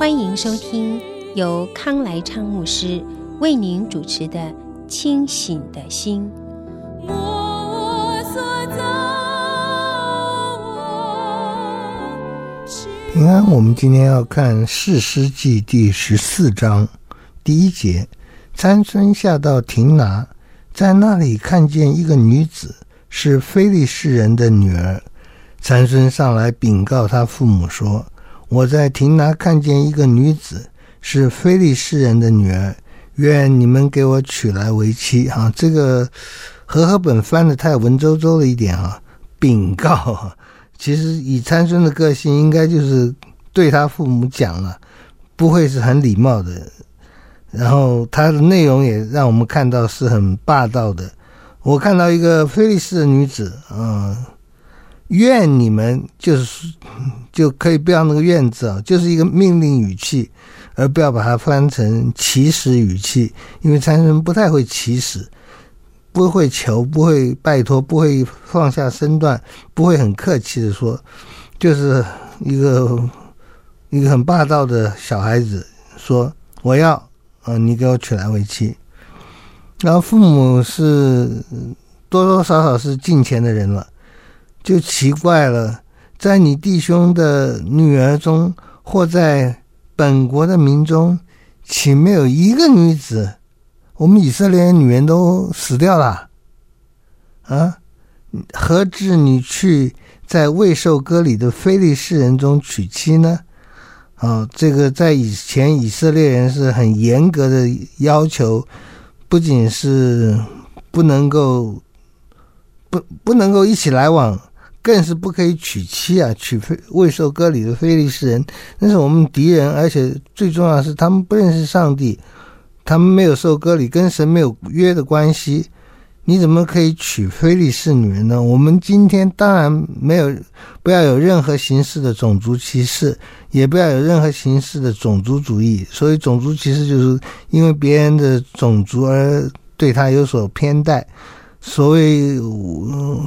欢迎收听由康来昌牧师为您主持的《清醒的心》。平安，我们今天要看《士师记》第十四章第一节。参孙下到亭拿，在那里看见一个女子。是非利士人的女儿，参孙上来禀告他父母说：“我在亭拿看见一个女子，是非利士人的女儿，愿你们给我娶来为妻。”啊，这个和合本翻得太文绉绉了一点啊！禀告，其实以参孙的个性，应该就是对他父母讲了，不会是很礼貌的。然后他的内容也让我们看到是很霸道的。我看到一个非利士的女子，嗯，愿你们就是就可以不要那个愿字啊，就是一个命令语气，而不要把它翻成祈使语气，因为参孙不太会祈使，不会求，不会拜托，不会放下身段，不会很客气的说，就是一个一个很霸道的小孩子说我要，嗯，你给我娶来为妻。然后父母是多多少少是敬虔的人了，就奇怪了，在你弟兄的女儿中，或在本国的民中，岂没有一个女子？我们以色列女人都死掉了，啊？何至你去在未受割礼的非利士人中娶妻呢？啊，这个在以前以色列人是很严格的要求。不仅是不能够不不能够一起来往，更是不可以娶妻啊！娶非未受割礼的非利士人，那是我们敌人，而且最重要的是他们不认识上帝，他们没有受割礼，跟神没有约的关系。你怎么可以娶非利士女人呢？我们今天当然没有，不要有任何形式的种族歧视，也不要有任何形式的种族主义。所以种族歧视就是因为别人的种族而对他有所偏待。所谓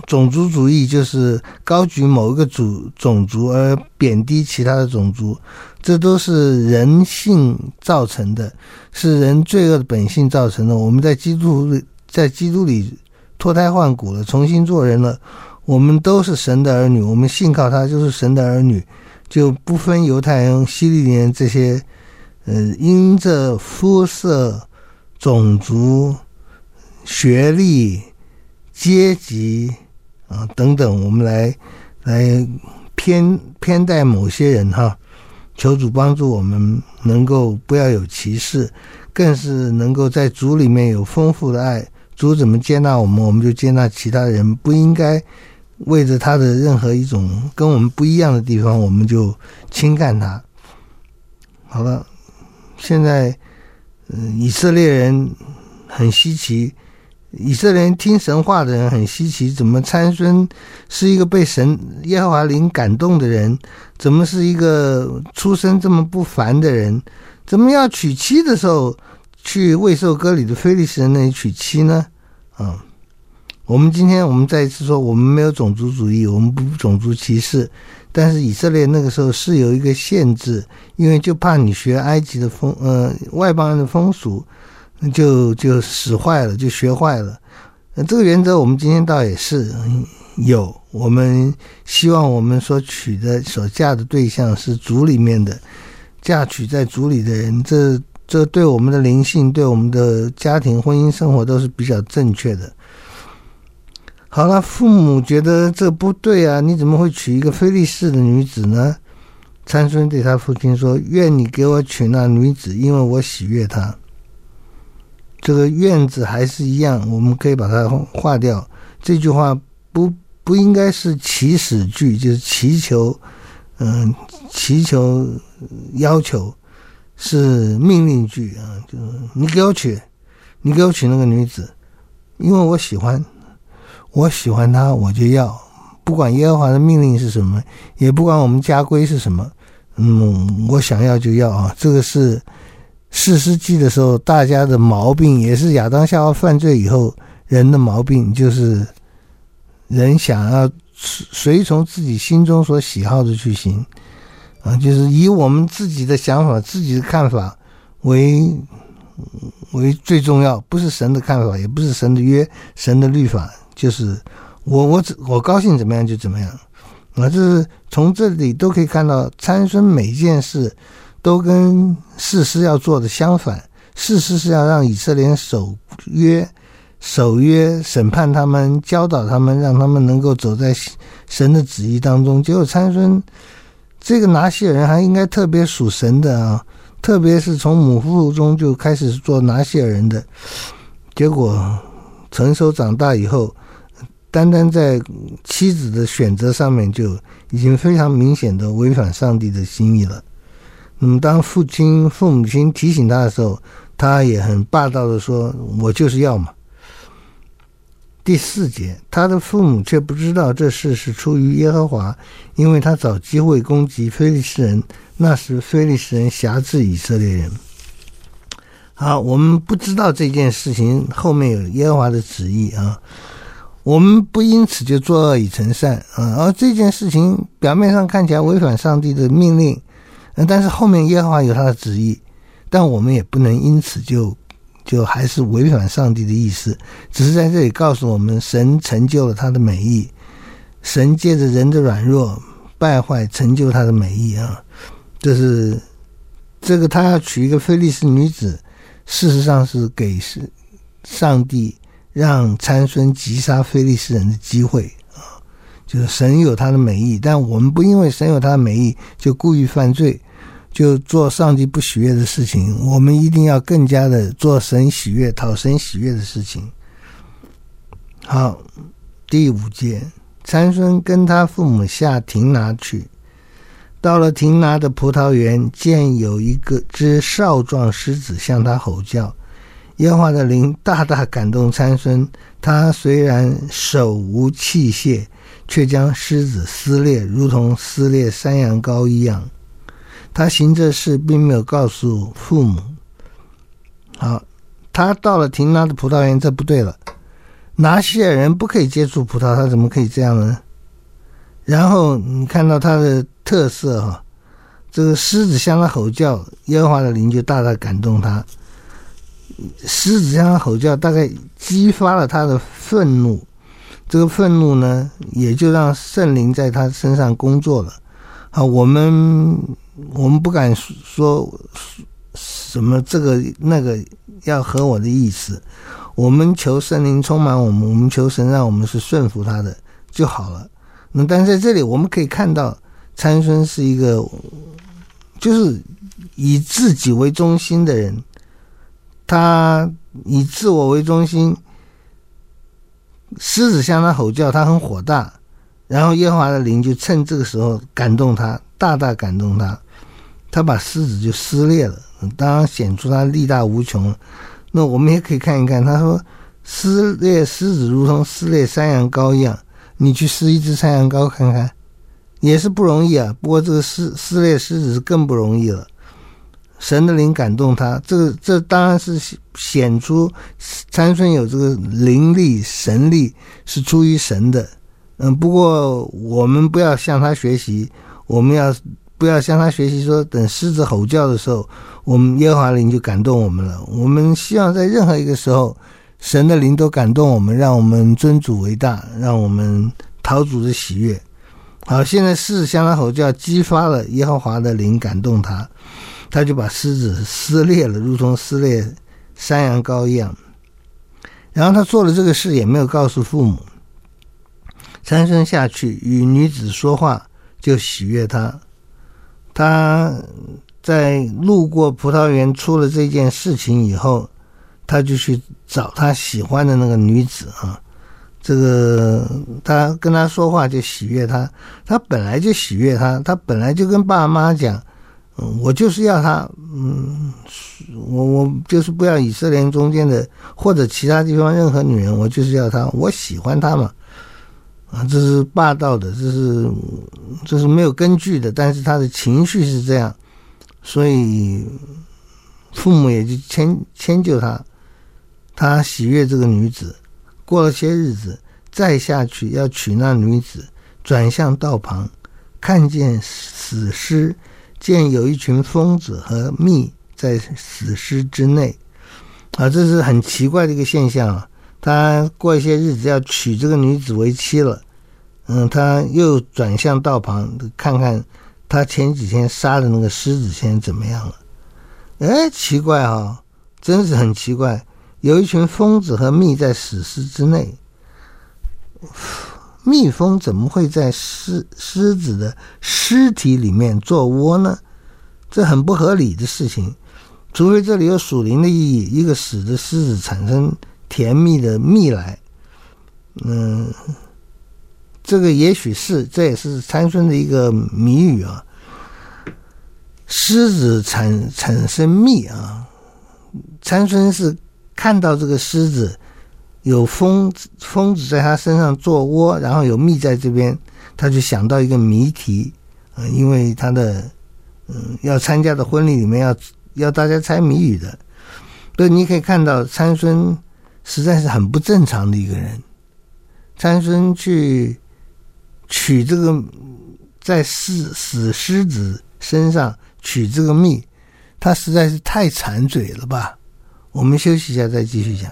种族主义就是高举某一个族种族而贬低其他的种族，这都是人性造成的，是人罪恶的本性造成的。我们在基督在基督里脱胎换骨了，重新做人了。我们都是神的儿女，我们信靠他就是神的儿女，就不分犹太人、希利人这些，呃，因着肤色、种族、学历、阶级啊等等，我们来来偏偏待某些人哈。求主帮助我们，能够不要有歧视，更是能够在主里面有丰富的爱。主怎么接纳我们，我们就接纳其他人。不应该为着他的任何一种跟我们不一样的地方，我们就轻看他。好了，现在，嗯，以色列人很稀奇，以色列听神话的人很稀奇。怎么参孙是一个被神耶和华灵感动的人？怎么是一个出身这么不凡的人？怎么要娶妻的时候？去未受割礼的非利士人那里娶妻呢？啊，我们今天我们再一次说，我们没有种族主义，我们不种族歧视。但是以色列那个时候是有一个限制，因为就怕你学埃及的风，呃，外邦人的风俗，就就使坏了，就学坏了。这个原则我们今天倒也是有。我们希望我们所娶的、所嫁的对象是族里面的，嫁娶在族里的人，这。这对我们的灵性、对我们的家庭、婚姻生活都是比较正确的。好了，父母觉得这不对啊，你怎么会娶一个非利士的女子呢？参孙对他父亲说：“愿你给我娶那女子，因为我喜悦她。”这个“院子还是一样，我们可以把它划掉。这句话不不应该是祈使句，就是祈求嗯、祈求要求是命令句啊，就是你给我娶，你给我娶那个女子，因为我喜欢，我喜欢她，我就要，不管耶和华的命令是什么，也不管我们家规是什么，嗯，我想要就要啊，这个是四世纪的时候大家的毛病，也是亚当夏娃犯罪以后人的毛病，就是人想要。随从自己心中所喜好的去行，啊，就是以我们自己的想法、自己的看法为为最重要，不是神的看法，也不是神的约、神的律法，就是我我我高兴怎么样就怎么样，啊，这是从这里都可以看到，参孙每件事都跟事实要做的相反，事实是要让以色列守约。守约审判他们，教导他们，让他们能够走在神的旨意当中。结果参孙这个拿细耳人还应该特别属神的啊，特别是从母腹中就开始做拿细耳人的。结果成熟长大以后，单单在妻子的选择上面就已经非常明显的违反上帝的心意了。嗯当父亲、父母亲提醒他的时候，他也很霸道的说：“我就是要嘛。”第四节，他的父母却不知道这事是出于耶和华，因为他找机会攻击非利士人。那时非利士人辖制以色列人。好，我们不知道这件事情后面有耶和华的旨意啊，我们不因此就作恶以成善啊。而这件事情表面上看起来违反上帝的命令，但是后面耶和华有他的旨意，但我们也不能因此就。就还是违反上帝的意思，只是在这里告诉我们，神成就了他的美意，神借着人的软弱败坏成就他的美意啊！这是这个他要娶一个非利士女子，事实上是给是上帝让参孙击杀非利士人的机会！就是神有他的美意，但我们不因为神有他的美意就故意犯罪。就做上帝不喜悦的事情，我们一定要更加的做神喜悦、讨神喜悦的事情。好，第五节，参孙跟他父母下亭拿去，到了亭拿的葡萄园，见有一个只少壮狮子向他吼叫，耶和华的灵大大感动参孙，他虽然手无器械，却将狮子撕裂，如同撕裂山羊羔一样。他行这事，并没有告诉父母。好，他到了亭拉的葡萄园，这不对了。拿细耳人不可以接触葡萄，他怎么可以这样呢？然后你看到他的特色哈，这个狮子向他吼叫，耶和华的灵就大大感动他。狮子向他吼叫，大概激发了他的愤怒。这个愤怒呢，也就让圣灵在他身上工作了。啊，我们。我们不敢说什么这个那个要合我的意思，我们求圣灵充满我们，我们求神让我们是顺服他的就好了。那但在这里我们可以看到，参孙是一个就是以自己为中心的人，他以自我为中心，狮子向他吼叫，他很火大，然后耶和华的灵就趁这个时候感动他，大大感动他。他把狮子就撕裂了，当然显出他力大无穷。那我们也可以看一看，他说撕裂狮子如同撕裂山羊羔一样。你去撕一只山羊羔看看，也是不容易啊。不过这个撕撕裂狮子是更不容易了。神的灵感动他，这个这当然是显出参孙有这个灵力神力是出于神的。嗯，不过我们不要向他学习，我们要。不要向他学习，说等狮子吼叫的时候，我们耶和华灵就感动我们了。我们希望在任何一个时候，神的灵都感动我们，让我们尊主为大，让我们讨主的喜悦。好，现在狮子向他吼叫，激发了耶和华的灵感动他，他就把狮子撕裂了，如同撕裂山羊羔一样。然后他做了这个事，也没有告诉父母。参孙下去与女子说话，就喜悦他。他在路过葡萄园出了这件事情以后，他就去找他喜欢的那个女子啊。这个他跟他说话就喜悦他，他本来就喜悦他，他本来就跟爸妈讲，嗯，我就是要他，嗯，我我就是不要以色列中间的或者其他地方任何女人，我就是要他，我喜欢他嘛，啊，这是霸道的，这是这是没有根据的，但是他的情绪是这样，所以父母也就迁迁就他，他喜悦这个女子。过了些日子，再下去要娶那女子，转向道旁，看见死尸，见有一群疯子和蜜在死尸之内，啊，这是很奇怪的一个现象啊。他过一些日子要娶这个女子为妻了，嗯，他又转向道旁，看看他前几天杀的那个狮子现在怎么样了。哎，奇怪啊，真是很奇怪。有一群疯子和蜜在死尸之内，蜜蜂怎么会在狮狮子的尸体里面做窝呢？这很不合理的事情，除非这里有属灵的意义，一个死的狮子产生甜蜜的蜜来。嗯，这个也许是，这也是参孙的一个谜语啊。狮子产产生蜜啊，参孙是。看到这个狮子有蜂蜂子在它身上做窝，然后有蜜在这边，他就想到一个谜题，呃，因为他的嗯要参加的婚礼里面要要大家猜谜语的，所以你可以看到参孙实在是很不正常的一个人。参孙去取这个在死死狮子身上取这个蜜，他实在是太馋嘴了吧。我们休息一下，再继续讲。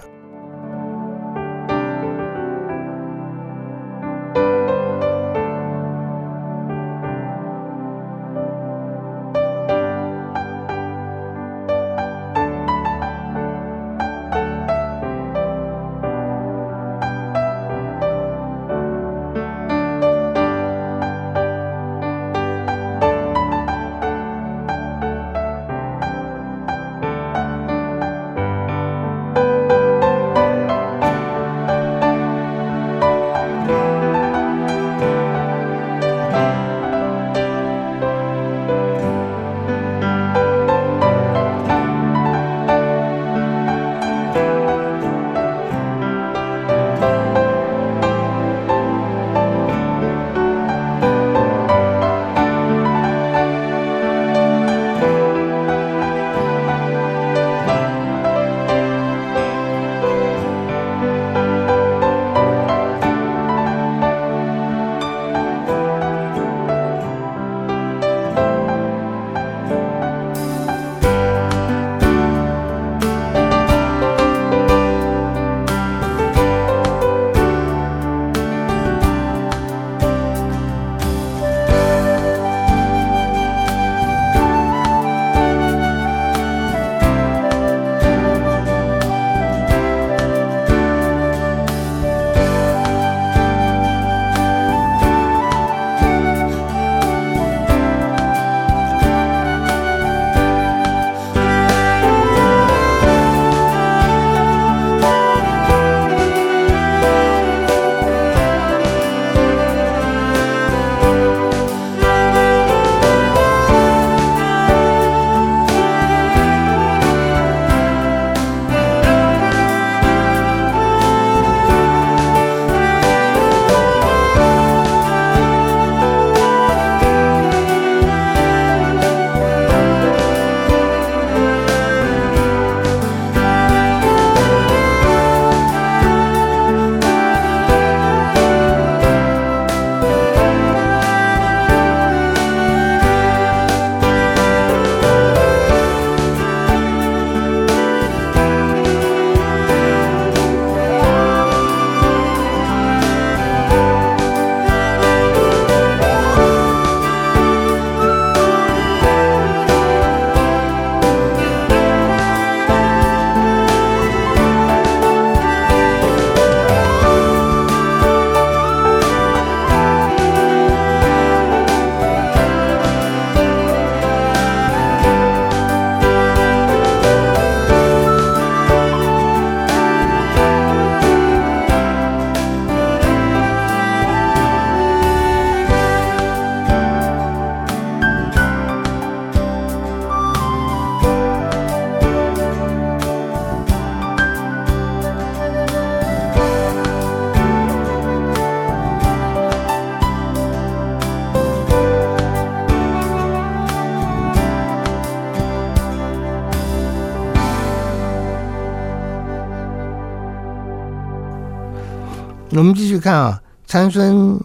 我们继续看啊，参孙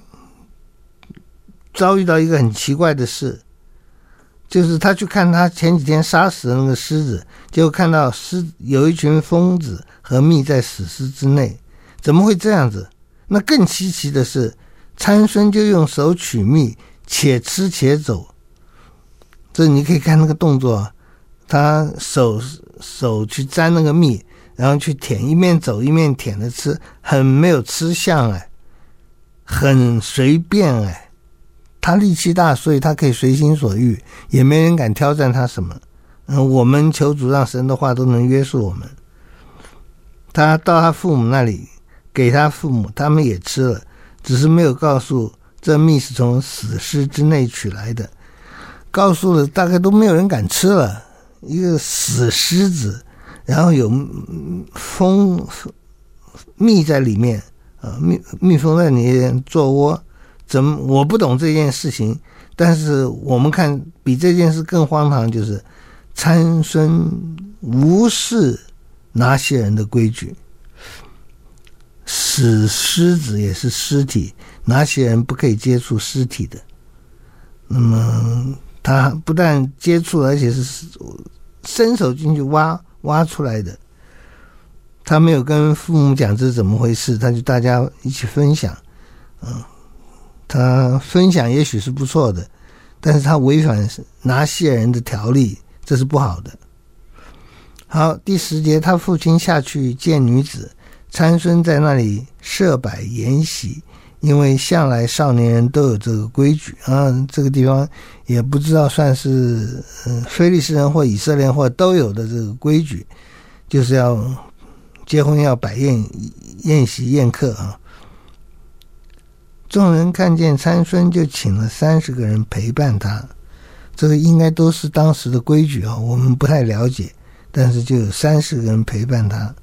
遭遇到一个很奇怪的事，就是他去看他前几天杀死的那个狮子，结果看到狮有一群蜂子和蜜在死尸之内，怎么会这样子？那更稀奇的是，参孙就用手取蜜，且吃且走。这你可以看那个动作，他手手去沾那个蜜。然后去舔，一面走一面舔着吃，很没有吃相哎，很随便哎。他力气大，所以他可以随心所欲，也没人敢挑战他什么。嗯，我们求主让神的话都能约束我们。他到他父母那里，给他父母，他们也吃了，只是没有告诉这蜜是从死尸之内取来的。告诉了，大概都没有人敢吃了。一个死狮子。然后有蜂蜜在里面，啊，蜜蜜蜂在里面做窝，怎么我不懂这件事情？但是我们看比这件事更荒唐，就是参孙无视拿细耳人的规矩，死狮子也是尸体，拿细耳人不可以接触尸体的。那么他不但接触，而且是伸手进去挖。挖出来的，他没有跟父母讲这是怎么回事，他就大家一起分享，嗯，他分享也许是不错的，但是他违反拿西人的条例，这是不好的。好，第十节，他父亲下去见女子，参孙在那里设摆筵席，因为向来少年人都有这个规矩啊，这个地方也不知道算是嗯，非利士人或以色列人或都有的这个规矩，就是要结婚要摆宴宴席宴客啊。众人看见参孙，就请了三十个人陪伴他，这个应该都是当时的规矩啊，我们不太了解，但是就有三十个人陪伴他。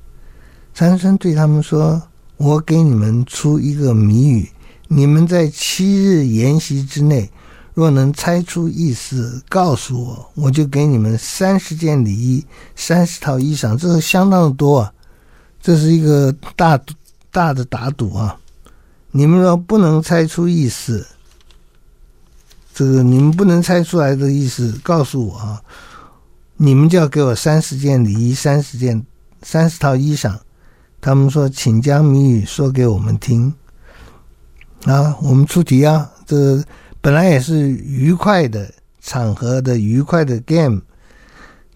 参孙对他们说。我给你们出一个谜语，你们在七日筵席之内，若能猜出意思，告诉我，我就给你们三十件礼衣、三十套衣裳，这是相当的多啊！这是一个大大的打赌啊！你们若不能猜出意思，这个你们不能猜出来的意思，告诉我啊！你们就要给我三十件礼衣、三十件、三十套衣裳。他们说：“请将谜语说给我们听。”啊，我们出题啊！这本来也是愉快的场合的愉快的 game。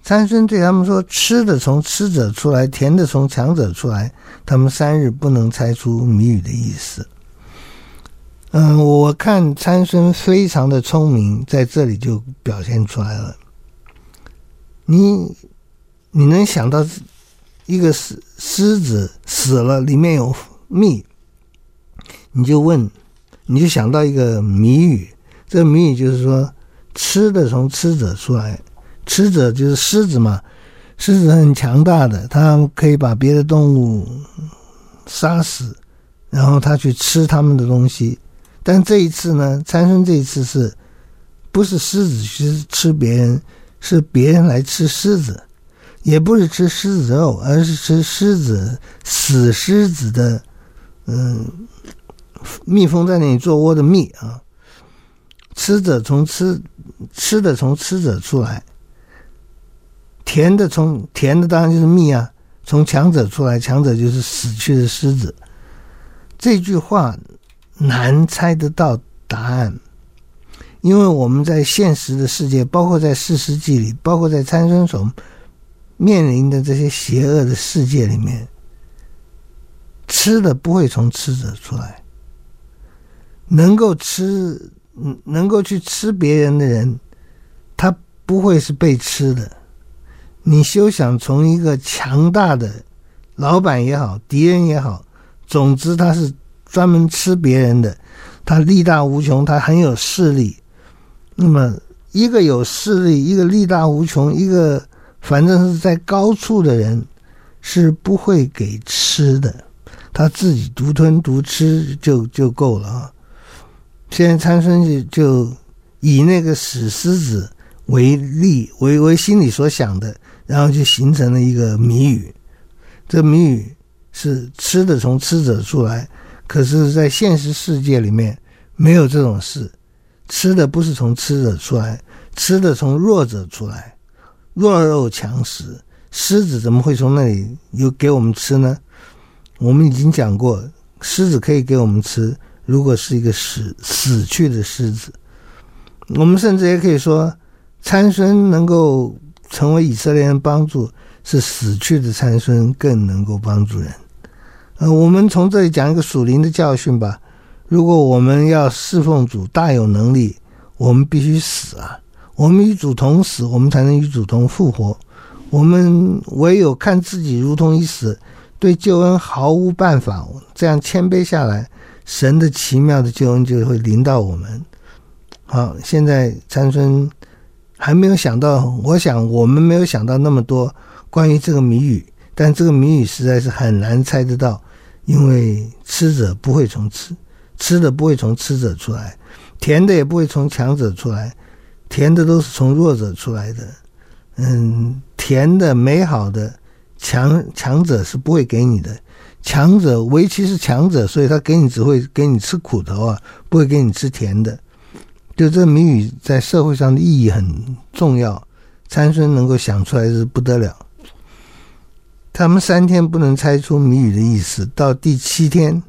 参孙对他们说：“吃的从吃者出来，甜的从强者出来。他们三日不能猜出谜语的意思。”嗯，我看参孙非常的聪明，在这里就表现出来了。你，你能想到？一个狮狮子死了，里面有蜜，你就问，你就想到一个谜语。这个谜语就是说，吃的从吃者出来，吃者就是狮子嘛。狮子很强大的，它可以把别的动物杀死，然后它去吃它们的东西。但这一次呢，参孙这一次是不是狮子去吃别人，是别人来吃狮子。也不是吃狮子肉，而是吃狮子死狮子的，嗯，蜜蜂在那里做窝的蜜啊。吃者从吃，吃的从吃者出来，甜的从甜的当然就是蜜啊，从强者出来，强者就是死去的狮子。这句话难猜得到答案，因为我们在现实的世界，包括在士师记里，包括在参孙所。面临的这些邪恶的世界里面，吃的不会从吃者出来。能够吃，能够去吃别人的人，他不会是被吃的。你休想从一个强大的老板也好，敌人也好，总之他是专门吃别人的，他力大无穷，他很有势力。那么，一个有势力，一个力大无穷，一个。反正是在高处的人是不会给吃的，他自己独吞独吃就就够了啊。现在参孙就就以那个死狮子为例，为为心里所想的，然后就形成了一个谜语。这谜语是吃的从吃者出来，可是，在现实世界里面，没有这种事。吃的不是从吃者出来，吃的从弱者出来。弱肉强食，狮子怎么会从那里有给我们吃呢？我们已经讲过，狮子可以给我们吃，如果是一个死死去的狮子。我们甚至也可以说，参孙能够成为以色列人帮助，是死去的参孙更能够帮助人。呃，我们从这里讲一个属灵的教训吧。如果我们要侍奉主，大有能力，我们必须死啊！我们与主同死，我们才能与主同复活。我们唯有看自己如同已死，对救恩毫无办法，这样谦卑下来，神的奇妙的救恩就会临到我们。好，现在参孙还没有想到，我想我们没有想到那么多关于这个谜语，但这个谜语实在是很难猜得到。因为吃者不会从吃，吃的不会从吃者出来，甜的也不会从强者出来，甜的都是从弱者出来的。嗯，甜的、美好的，强强者是不会给你的。强者，唯其是强者，所以他给你只会给你吃苦头啊，不会给你吃甜的。就这谜语在社会上的意义很重要，参孙能够想出来是不得了。他们三天不能猜出谜语的意思，到第七天，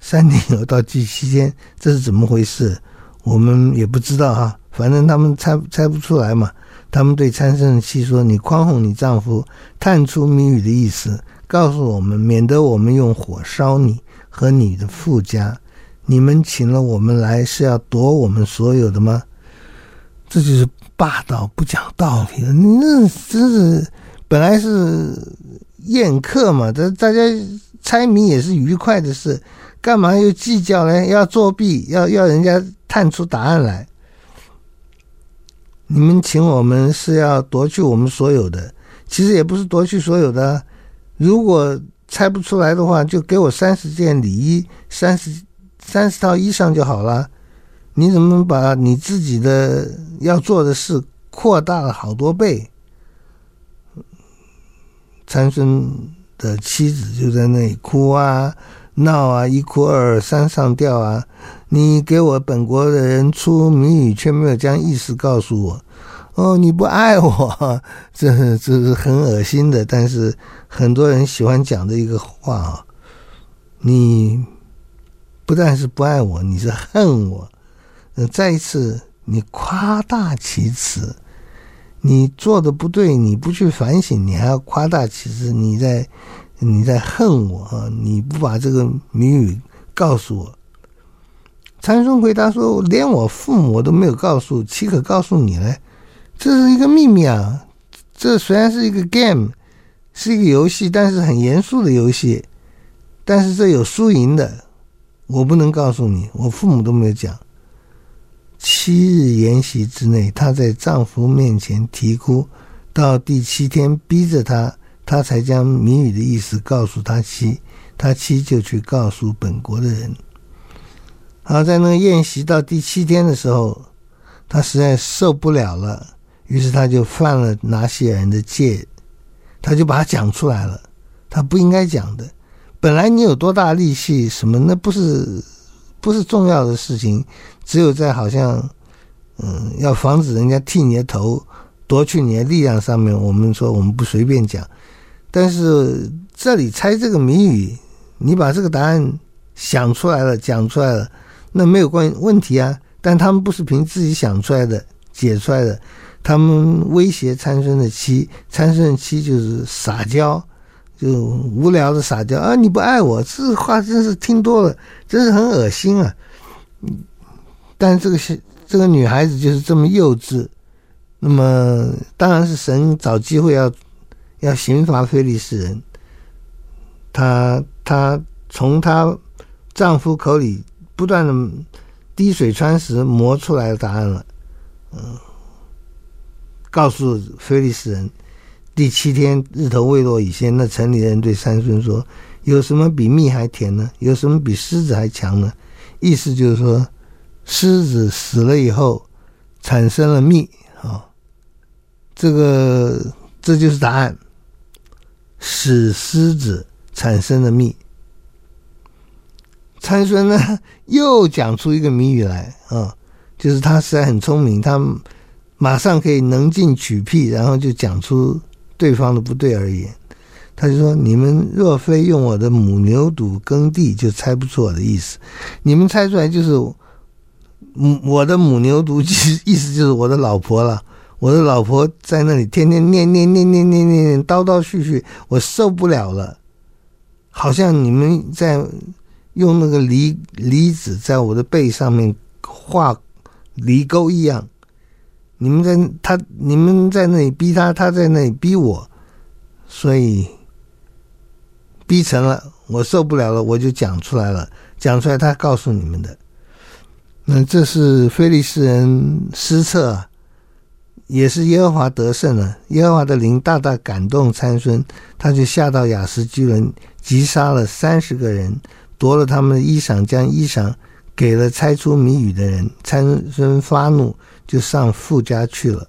三天以后到第七天，这是怎么回事？我们也不知道哈。反正他们猜猜不出来嘛。他们对参孙的妻说：“你宽宏你丈夫，探出谜语的意思，告诉我们，免得我们用火烧你和你的富家。你们请了我们来是要夺我们所有的吗？”这就是霸道不讲道理了。你那真是。本来是宴客嘛，这大家猜谜也是愉快的事，干嘛又计较呢？要作弊，要要人家探出答案来。你们请我们是要夺去我们所有的，其实也不是夺去所有的。如果猜不出来的话，就给我三十件礼衣，三十三十套衣裳就好了。你怎么把你自己的要做的事扩大了好多倍？参孙的妻子就在那里哭啊、闹啊，一哭二三上吊啊！你给我本国的人出谜语，却没有将意思告诉我。哦，你不爱我，这这是很恶心的。但是很多人喜欢讲的一个话啊，你不但是不爱我，你是恨我。呃再一次，你夸大其词。你做的不对，你不去反省，你还要夸大其词，你在你在恨我啊！你不把这个谜语告诉我。禅宗回答说：“连我父母我都没有告诉，岂可告诉你呢？这是一个秘密啊！这虽然是一个 game，是一个游戏，但是很严肃的游戏。但是这有输赢的，我不能告诉你，我父母都没有讲。”七日筵席之内，她在丈夫面前啼哭，到第七天逼着她，她才将谜语的意思告诉她妻，她妻就去告诉本国的人。好，在那个宴席到第七天的时候，她实在受不了了，于是他就犯了拿细耳人的戒，他就把它讲出来了，他不应该讲的。本来你有多大力气，什么那不是。不是重要的事情，只有在好像，嗯，要防止人家剃你的头、夺去你的力量上面，我们说我们不随便讲。但是这里猜这个谜语，你把这个答案想出来了、讲出来了，那没有关问题啊。但他们不是凭自己想出来的、解出来的，他们威胁参孙的妻，参孙的妻就是撒娇。就无聊的撒娇啊！你不爱我，这话真是听多了，真是很恶心啊！嗯但这个这个女孩子就是这么幼稚，那么当然是神找机会要要刑罚非利士人。她她从她丈夫口里不断的滴水穿石磨出来的答案了，嗯，告诉菲利士人。第七天日头未落以前，那城里人对参孙说：“有什么比蜜还甜呢？有什么比狮子还强呢？”意思就是说，狮子死了以后产生了蜜，啊，这个这就是答案。死狮子产生了蜜。参孙呢 又讲出一个谜语来啊，就是他实在很聪明，他马上可以能进取辟，然后就讲出对方的不对而已。他就说：“你们若非用我的母牛犊耕地，就猜不出我的意思。你们猜出来就是，母我的母牛犊，其实意思就是我的老婆了。我的老婆在那里天天念念念念念念念叨叨絮絮，我受不了了。好像你们在用那个犁犁子在我的背上面画犁沟一样。你们在他，你们在那里逼他，他在那里逼我，所以。”逼成了，我受不了了，我就讲出来了。讲出来，他告诉你们的。那这是非利士人失策，也是耶和华得胜了。耶和华的灵大大感动参孙，他就下到亚斯基伦，击杀了三十个人，夺了他们的衣裳，将衣裳给了猜出谜语的人。参孙发怒，就上富家去了。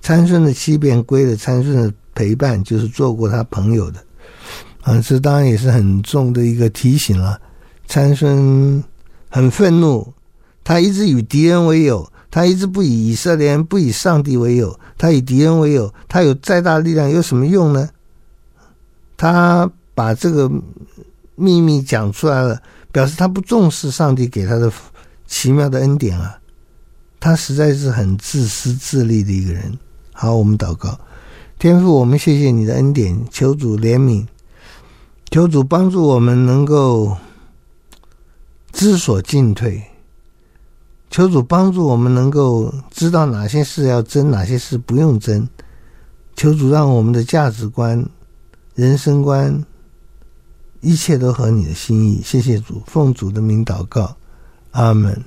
参孙的妻便归了参孙的陪伴，就是做过他朋友的。啊，这当然也是很重的一个提醒了。参孙很愤怒，他一直与敌人为友，他一直不以以色列人、不以上帝为友，他以敌人为友，他有再大力量有什么用呢？他把这个秘密讲出来了，表示他不重视上帝给他的奇妙的恩典啊！他实在是很自私自利的一个人。好，我们祷告，天父，我们谢谢你的恩典，求主怜悯。求主帮助我们能够知所进退，求主帮助我们能够知道哪些事要争，哪些事不用争。求主让我们的价值观、人生观，一切都合你的心意。谢谢主，奉主的名祷告，阿门。